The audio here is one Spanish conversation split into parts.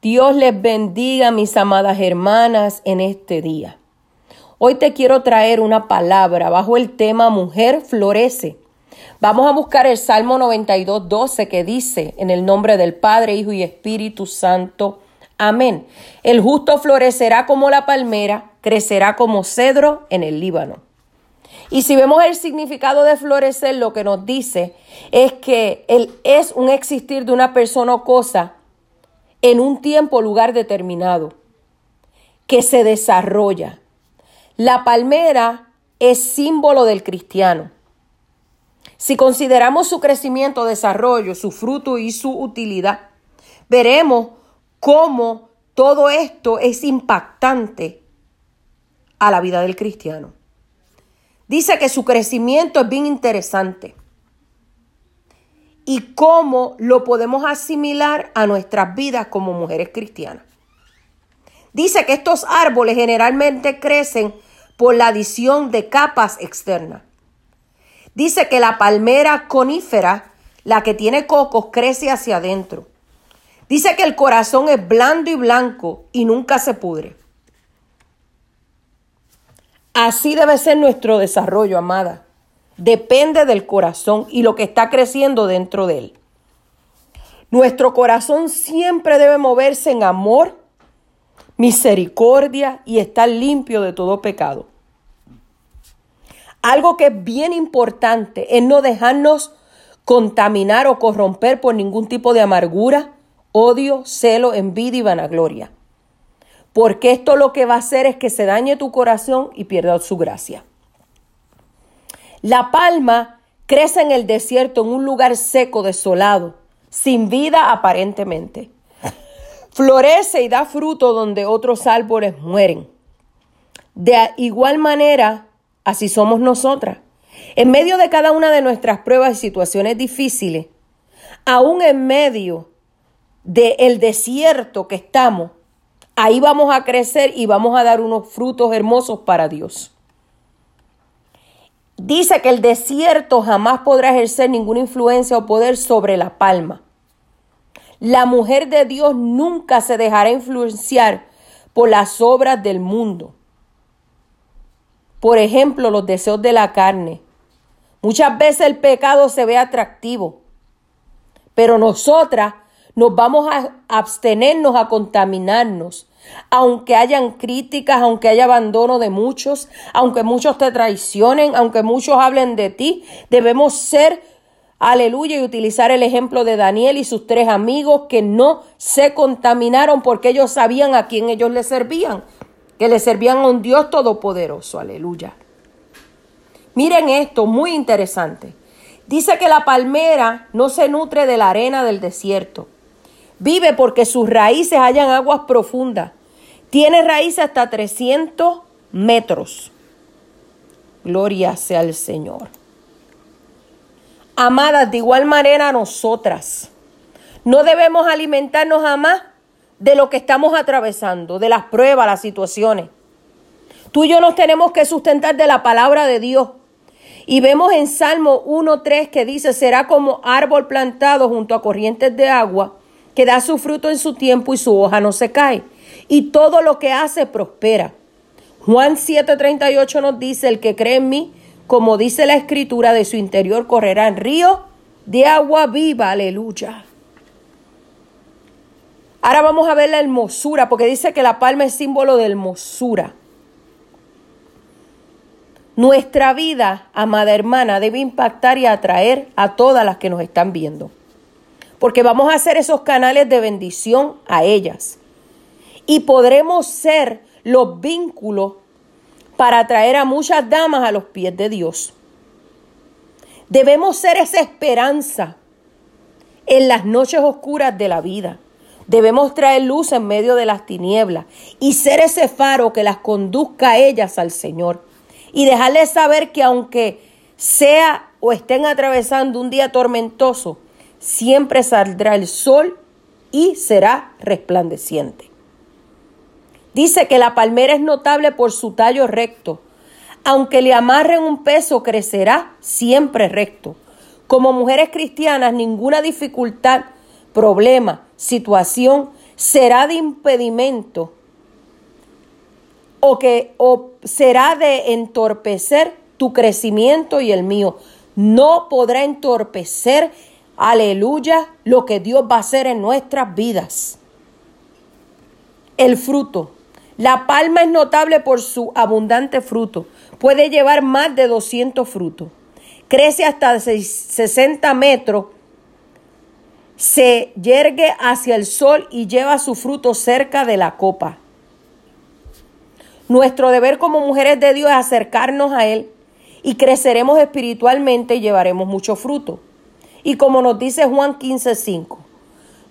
Dios les bendiga, mis amadas hermanas, en este día. Hoy te quiero traer una palabra bajo el tema Mujer florece. Vamos a buscar el Salmo 92, 12 que dice, en el nombre del Padre, Hijo y Espíritu Santo. Amén. El justo florecerá como la palmera, crecerá como cedro en el Líbano. Y si vemos el significado de florecer, lo que nos dice es que él es un existir de una persona o cosa en un tiempo lugar determinado, que se desarrolla. La palmera es símbolo del cristiano. Si consideramos su crecimiento, desarrollo, su fruto y su utilidad, veremos cómo todo esto es impactante a la vida del cristiano. Dice que su crecimiento es bien interesante y cómo lo podemos asimilar a nuestras vidas como mujeres cristianas. Dice que estos árboles generalmente crecen por la adición de capas externas. Dice que la palmera conífera, la que tiene cocos, crece hacia adentro. Dice que el corazón es blando y blanco y nunca se pudre. Así debe ser nuestro desarrollo, amada depende del corazón y lo que está creciendo dentro de él. Nuestro corazón siempre debe moverse en amor, misericordia y estar limpio de todo pecado. Algo que es bien importante es no dejarnos contaminar o corromper por ningún tipo de amargura, odio, celo, envidia y vanagloria. Porque esto lo que va a hacer es que se dañe tu corazón y pierda su gracia. La palma crece en el desierto, en un lugar seco, desolado, sin vida aparentemente. Florece y da fruto donde otros árboles mueren. De igual manera, así somos nosotras. En medio de cada una de nuestras pruebas y situaciones difíciles, aún en medio del desierto que estamos, ahí vamos a crecer y vamos a dar unos frutos hermosos para Dios. Dice que el desierto jamás podrá ejercer ninguna influencia o poder sobre la palma. La mujer de Dios nunca se dejará influenciar por las obras del mundo. Por ejemplo, los deseos de la carne. Muchas veces el pecado se ve atractivo, pero nosotras nos vamos a abstenernos a contaminarnos aunque hayan críticas, aunque haya abandono de muchos, aunque muchos te traicionen, aunque muchos hablen de ti, debemos ser, aleluya, y utilizar el ejemplo de Daniel y sus tres amigos que no se contaminaron porque ellos sabían a quién ellos le servían, que le servían a un Dios todopoderoso, aleluya. Miren esto, muy interesante. Dice que la palmera no se nutre de la arena del desierto. Vive porque sus raíces hallan aguas profundas. Tiene raíz hasta 300 metros. Gloria sea al Señor. Amadas, de igual manera nosotras no debemos alimentarnos jamás de lo que estamos atravesando, de las pruebas, las situaciones. Tú y yo nos tenemos que sustentar de la palabra de Dios. Y vemos en Salmo 1.3 que dice, será como árbol plantado junto a corrientes de agua, que da su fruto en su tiempo y su hoja no se cae y todo lo que hace prospera. Juan 7:38 nos dice, el que cree en mí, como dice la escritura, de su interior correrá en río de agua viva, aleluya. Ahora vamos a ver la hermosura, porque dice que la palma es símbolo de hermosura. Nuestra vida, amada hermana, debe impactar y atraer a todas las que nos están viendo. Porque vamos a hacer esos canales de bendición a ellas y podremos ser los vínculos para atraer a muchas damas a los pies de Dios. Debemos ser esa esperanza en las noches oscuras de la vida. Debemos traer luz en medio de las tinieblas y ser ese faro que las conduzca a ellas al Señor. Y dejarles saber que aunque sea o estén atravesando un día tormentoso, siempre saldrá el sol y será resplandeciente. Dice que la palmera es notable por su tallo recto. Aunque le amarren un peso, crecerá siempre recto. Como mujeres cristianas, ninguna dificultad, problema, situación será de impedimento o que o será de entorpecer tu crecimiento y el mío. No podrá entorpecer, aleluya, lo que Dios va a hacer en nuestras vidas. El fruto. La palma es notable por su abundante fruto. Puede llevar más de 200 frutos. Crece hasta 60 metros. Se yergue hacia el sol y lleva su fruto cerca de la copa. Nuestro deber como mujeres de Dios es acercarnos a Él y creceremos espiritualmente y llevaremos mucho fruto. Y como nos dice Juan 15:5,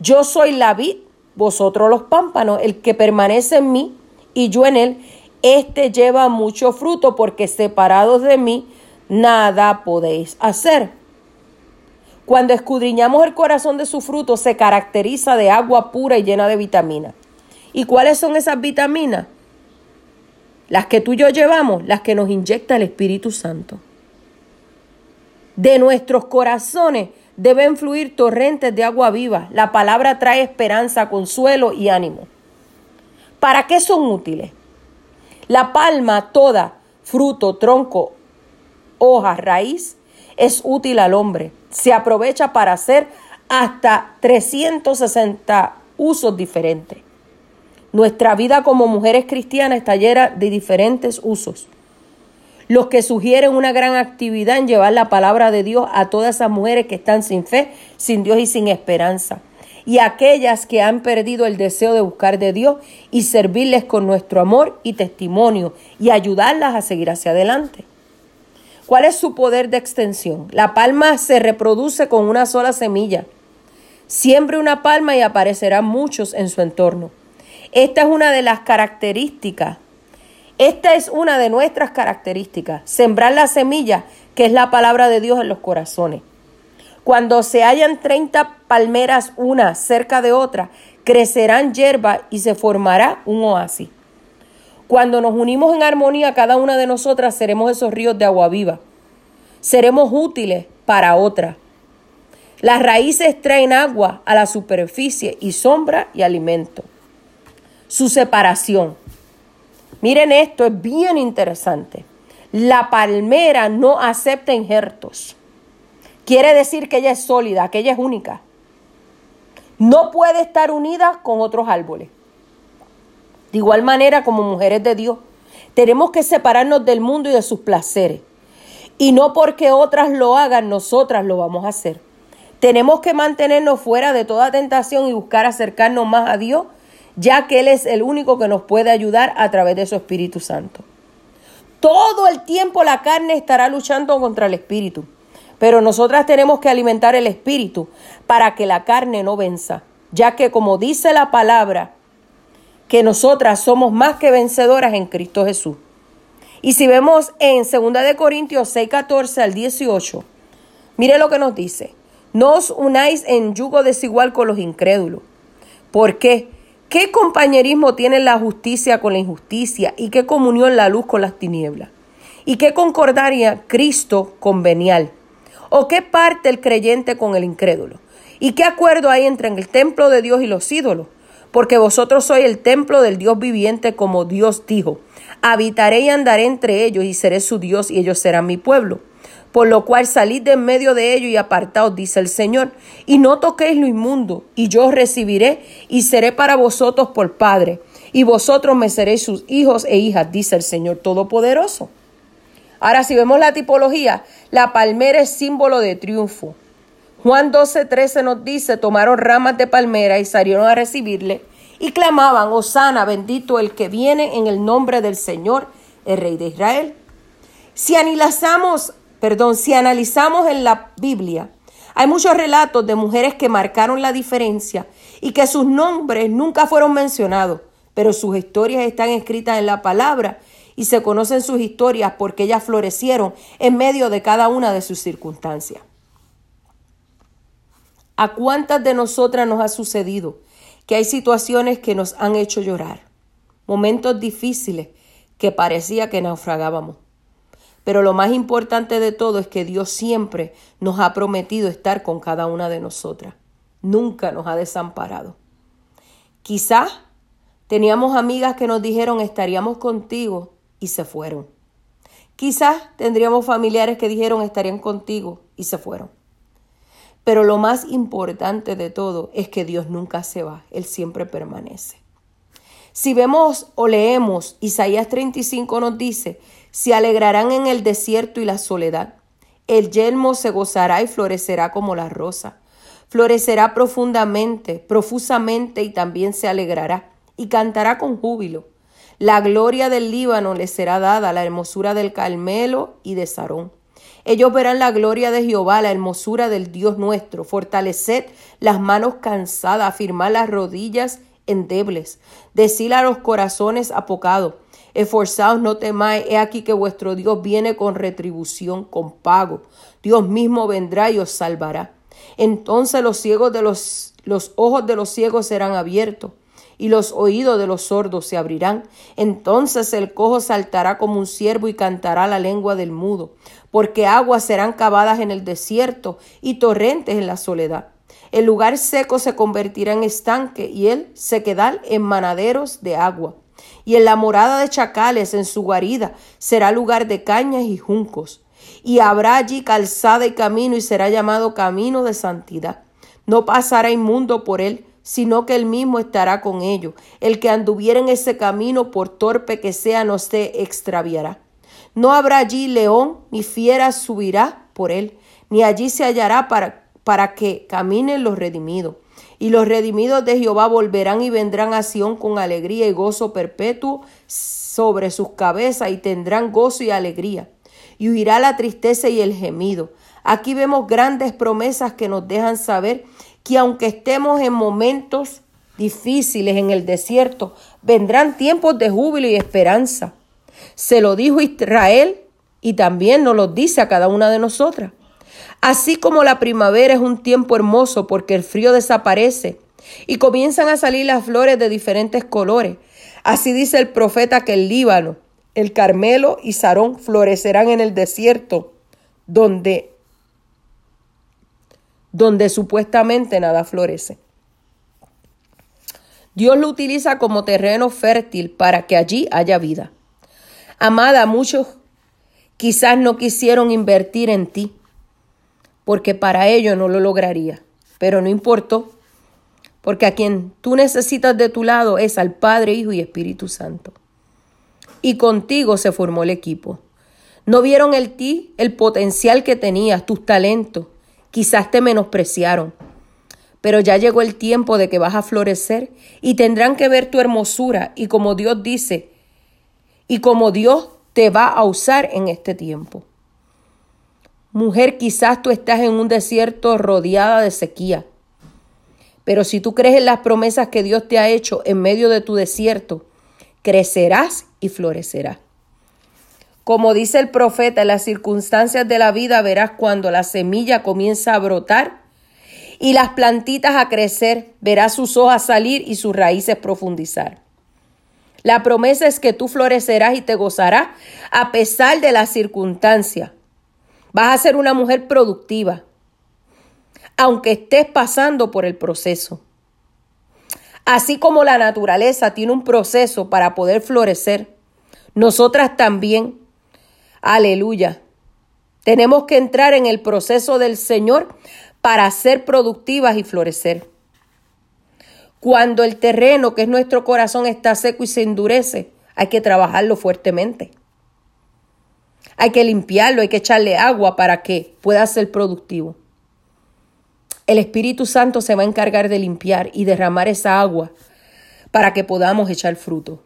yo soy la vid, vosotros los pámpanos, el que permanece en mí y yo en él, este lleva mucho fruto porque separados de mí nada podéis hacer. Cuando escudriñamos el corazón de su fruto, se caracteriza de agua pura y llena de vitaminas. ¿Y cuáles son esas vitaminas? Las que tú y yo llevamos, las que nos inyecta el Espíritu Santo. De nuestros corazones deben fluir torrentes de agua viva. La palabra trae esperanza, consuelo y ánimo. ¿Para qué son útiles? La palma toda, fruto, tronco, hoja, raíz, es útil al hombre. Se aprovecha para hacer hasta 360 usos diferentes. Nuestra vida como mujeres cristianas está llena de diferentes usos. Los que sugieren una gran actividad en llevar la palabra de Dios a todas esas mujeres que están sin fe, sin Dios y sin esperanza y aquellas que han perdido el deseo de buscar de Dios y servirles con nuestro amor y testimonio y ayudarlas a seguir hacia adelante. ¿Cuál es su poder de extensión? La palma se reproduce con una sola semilla. Siembre una palma y aparecerán muchos en su entorno. Esta es una de las características. Esta es una de nuestras características. Sembrar la semilla, que es la palabra de Dios en los corazones. Cuando se hallan 30 palmeras una cerca de otra, crecerán hierba y se formará un oasis. Cuando nos unimos en armonía, cada una de nosotras seremos esos ríos de agua viva. Seremos útiles para otra. Las raíces traen agua a la superficie y sombra y alimento. Su separación. Miren esto, es bien interesante. La palmera no acepta injertos. Quiere decir que ella es sólida, que ella es única. No puede estar unida con otros árboles. De igual manera, como mujeres de Dios, tenemos que separarnos del mundo y de sus placeres. Y no porque otras lo hagan, nosotras lo vamos a hacer. Tenemos que mantenernos fuera de toda tentación y buscar acercarnos más a Dios, ya que Él es el único que nos puede ayudar a través de su Espíritu Santo. Todo el tiempo la carne estará luchando contra el Espíritu. Pero nosotras tenemos que alimentar el espíritu para que la carne no venza, ya que como dice la palabra, que nosotras somos más que vencedoras en Cristo Jesús. Y si vemos en 2 de Corintios 6, 14 al 18, mire lo que nos dice. No os unáis en yugo desigual con los incrédulos. ¿Por qué? ¿Qué compañerismo tiene la justicia con la injusticia? ¿Y qué comunión la luz con las tinieblas? ¿Y qué concordaría Cristo con venial? ¿O qué parte el creyente con el incrédulo? ¿Y qué acuerdo hay entre el templo de Dios y los ídolos? Porque vosotros sois el templo del Dios viviente, como Dios dijo. Habitaré y andaré entre ellos, y seré su Dios, y ellos serán mi pueblo. Por lo cual salid de en medio de ellos y apartaos, dice el Señor, y no toquéis lo inmundo, y yo os recibiré, y seré para vosotros por Padre, y vosotros me seréis sus hijos e hijas, dice el Señor Todopoderoso. Ahora, si vemos la tipología, la palmera es símbolo de triunfo. Juan 12, 13 nos dice, tomaron ramas de palmera y salieron a recibirle y clamaban, Osana, bendito el que viene en el nombre del Señor, el Rey de Israel. Si analizamos, perdón, si analizamos en la Biblia, hay muchos relatos de mujeres que marcaron la diferencia y que sus nombres nunca fueron mencionados, pero sus historias están escritas en la palabra y se conocen sus historias porque ellas florecieron en medio de cada una de sus circunstancias. ¿A cuántas de nosotras nos ha sucedido que hay situaciones que nos han hecho llorar? Momentos difíciles que parecía que naufragábamos. Pero lo más importante de todo es que Dios siempre nos ha prometido estar con cada una de nosotras. Nunca nos ha desamparado. Quizás teníamos amigas que nos dijeron estaríamos contigo y se fueron. Quizás tendríamos familiares que dijeron estarían contigo y se fueron. Pero lo más importante de todo es que Dios nunca se va, Él siempre permanece. Si vemos o leemos, Isaías 35 nos dice, se alegrarán en el desierto y la soledad. El yelmo se gozará y florecerá como la rosa. Florecerá profundamente, profusamente y también se alegrará y cantará con júbilo. La gloria del Líbano le será dada, la hermosura del Carmelo y de Sarón. Ellos verán la gloria de Jehová, la hermosura del Dios nuestro. Fortaleced las manos cansadas, afirmad las rodillas endebles. Decid a los corazones apocados. Esforzaos, no temáis, he aquí que vuestro Dios viene con retribución, con pago. Dios mismo vendrá y os salvará. Entonces los ciegos de los, los ojos de los ciegos serán abiertos y los oídos de los sordos se abrirán. Entonces el cojo saltará como un ciervo y cantará la lengua del mudo, porque aguas serán cavadas en el desierto y torrentes en la soledad. El lugar seco se convertirá en estanque y el sequedal en manaderos de agua. Y en la morada de chacales, en su guarida, será lugar de cañas y juncos. Y habrá allí calzada y camino y será llamado camino de santidad. No pasará inmundo por él, sino que él mismo estará con ellos. El que anduviera en ese camino, por torpe que sea, no se extraviará. No habrá allí león, ni fiera subirá por él, ni allí se hallará para, para que caminen los redimidos. Y los redimidos de Jehová volverán y vendrán a Sión con alegría y gozo perpetuo sobre sus cabezas y tendrán gozo y alegría. Y huirá la tristeza y el gemido. Aquí vemos grandes promesas que nos dejan saber que aunque estemos en momentos difíciles en el desierto, vendrán tiempos de júbilo y esperanza. Se lo dijo Israel y también nos lo dice a cada una de nosotras. Así como la primavera es un tiempo hermoso porque el frío desaparece y comienzan a salir las flores de diferentes colores, así dice el profeta que el Líbano, el Carmelo y Sarón florecerán en el desierto, donde donde supuestamente nada florece. Dios lo utiliza como terreno fértil para que allí haya vida. Amada, muchos quizás no quisieron invertir en ti, porque para ello no lo lograría, pero no importó, porque a quien tú necesitas de tu lado es al Padre, Hijo y Espíritu Santo. Y contigo se formó el equipo. No vieron en ti el potencial que tenías, tus talentos, Quizás te menospreciaron, pero ya llegó el tiempo de que vas a florecer y tendrán que ver tu hermosura y como Dios dice, y como Dios te va a usar en este tiempo. Mujer, quizás tú estás en un desierto rodeada de sequía, pero si tú crees en las promesas que Dios te ha hecho en medio de tu desierto, crecerás y florecerás. Como dice el profeta, en las circunstancias de la vida verás cuando la semilla comienza a brotar y las plantitas a crecer, verás sus hojas salir y sus raíces profundizar. La promesa es que tú florecerás y te gozarás a pesar de las circunstancias. Vas a ser una mujer productiva, aunque estés pasando por el proceso. Así como la naturaleza tiene un proceso para poder florecer, nosotras también Aleluya. Tenemos que entrar en el proceso del Señor para ser productivas y florecer. Cuando el terreno, que es nuestro corazón, está seco y se endurece, hay que trabajarlo fuertemente. Hay que limpiarlo, hay que echarle agua para que pueda ser productivo. El Espíritu Santo se va a encargar de limpiar y derramar esa agua para que podamos echar fruto.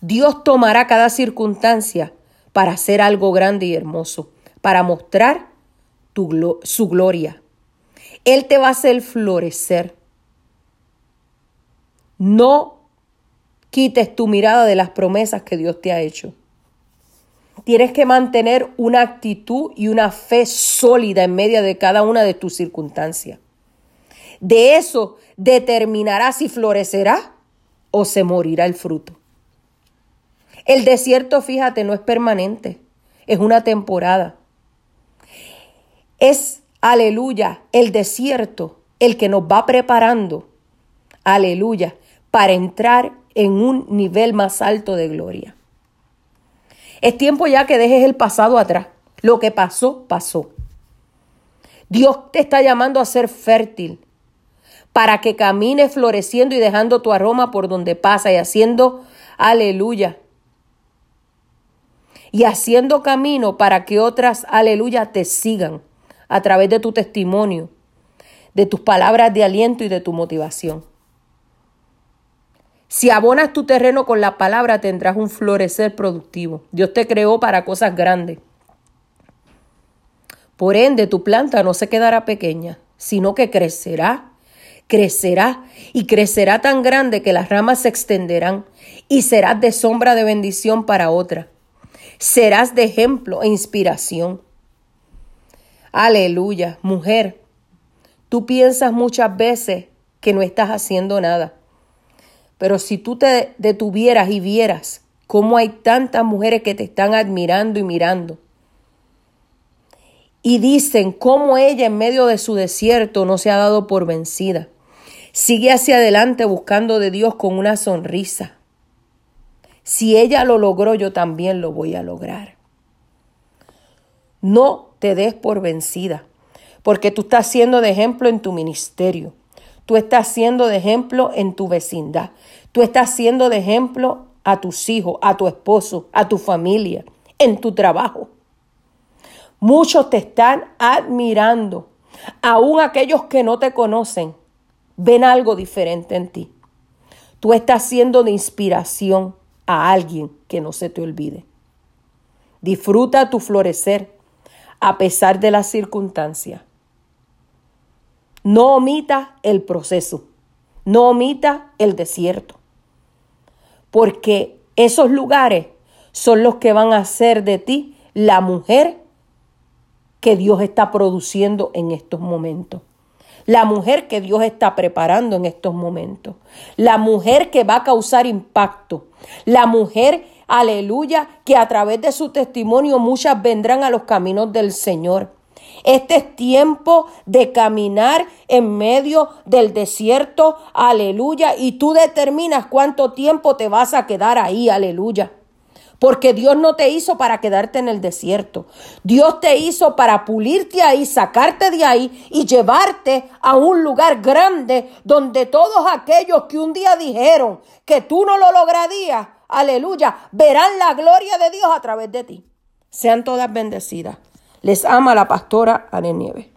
Dios tomará cada circunstancia para hacer algo grande y hermoso, para mostrar tu, su gloria. Él te va a hacer florecer. No quites tu mirada de las promesas que Dios te ha hecho. Tienes que mantener una actitud y una fe sólida en medio de cada una de tus circunstancias. De eso determinará si florecerá o se morirá el fruto. El desierto, fíjate, no es permanente, es una temporada. Es, aleluya, el desierto el que nos va preparando aleluya, para entrar en un nivel más alto de gloria. Es tiempo ya que dejes el pasado atrás. Lo que pasó, pasó. Dios te está llamando a ser fértil para que camines floreciendo y dejando tu aroma por donde pasa y haciendo, aleluya, y haciendo camino para que otras, aleluya, te sigan a través de tu testimonio, de tus palabras de aliento y de tu motivación. Si abonas tu terreno con la palabra, tendrás un florecer productivo. Dios te creó para cosas grandes. Por ende, tu planta no se quedará pequeña, sino que crecerá, crecerá y crecerá tan grande que las ramas se extenderán y serás de sombra de bendición para otra. Serás de ejemplo e inspiración. Aleluya, mujer. Tú piensas muchas veces que no estás haciendo nada. Pero si tú te detuvieras y vieras cómo hay tantas mujeres que te están admirando y mirando, y dicen cómo ella en medio de su desierto no se ha dado por vencida. Sigue hacia adelante buscando de Dios con una sonrisa. Si ella lo logró, yo también lo voy a lograr. No te des por vencida, porque tú estás siendo de ejemplo en tu ministerio. Tú estás siendo de ejemplo en tu vecindad. Tú estás siendo de ejemplo a tus hijos, a tu esposo, a tu familia, en tu trabajo. Muchos te están admirando. Aún aquellos que no te conocen ven algo diferente en ti. Tú estás siendo de inspiración a alguien que no se te olvide. Disfruta tu florecer a pesar de las circunstancias. No omita el proceso, no omita el desierto, porque esos lugares son los que van a hacer de ti la mujer que Dios está produciendo en estos momentos. La mujer que Dios está preparando en estos momentos. La mujer que va a causar impacto. La mujer, aleluya, que a través de su testimonio muchas vendrán a los caminos del Señor. Este es tiempo de caminar en medio del desierto, aleluya, y tú determinas cuánto tiempo te vas a quedar ahí, aleluya. Porque Dios no te hizo para quedarte en el desierto. Dios te hizo para pulirte ahí, sacarte de ahí y llevarte a un lugar grande donde todos aquellos que un día dijeron que tú no lo lograrías, aleluya, verán la gloria de Dios a través de ti. Sean todas bendecidas. Les ama la pastora Ana Nieves.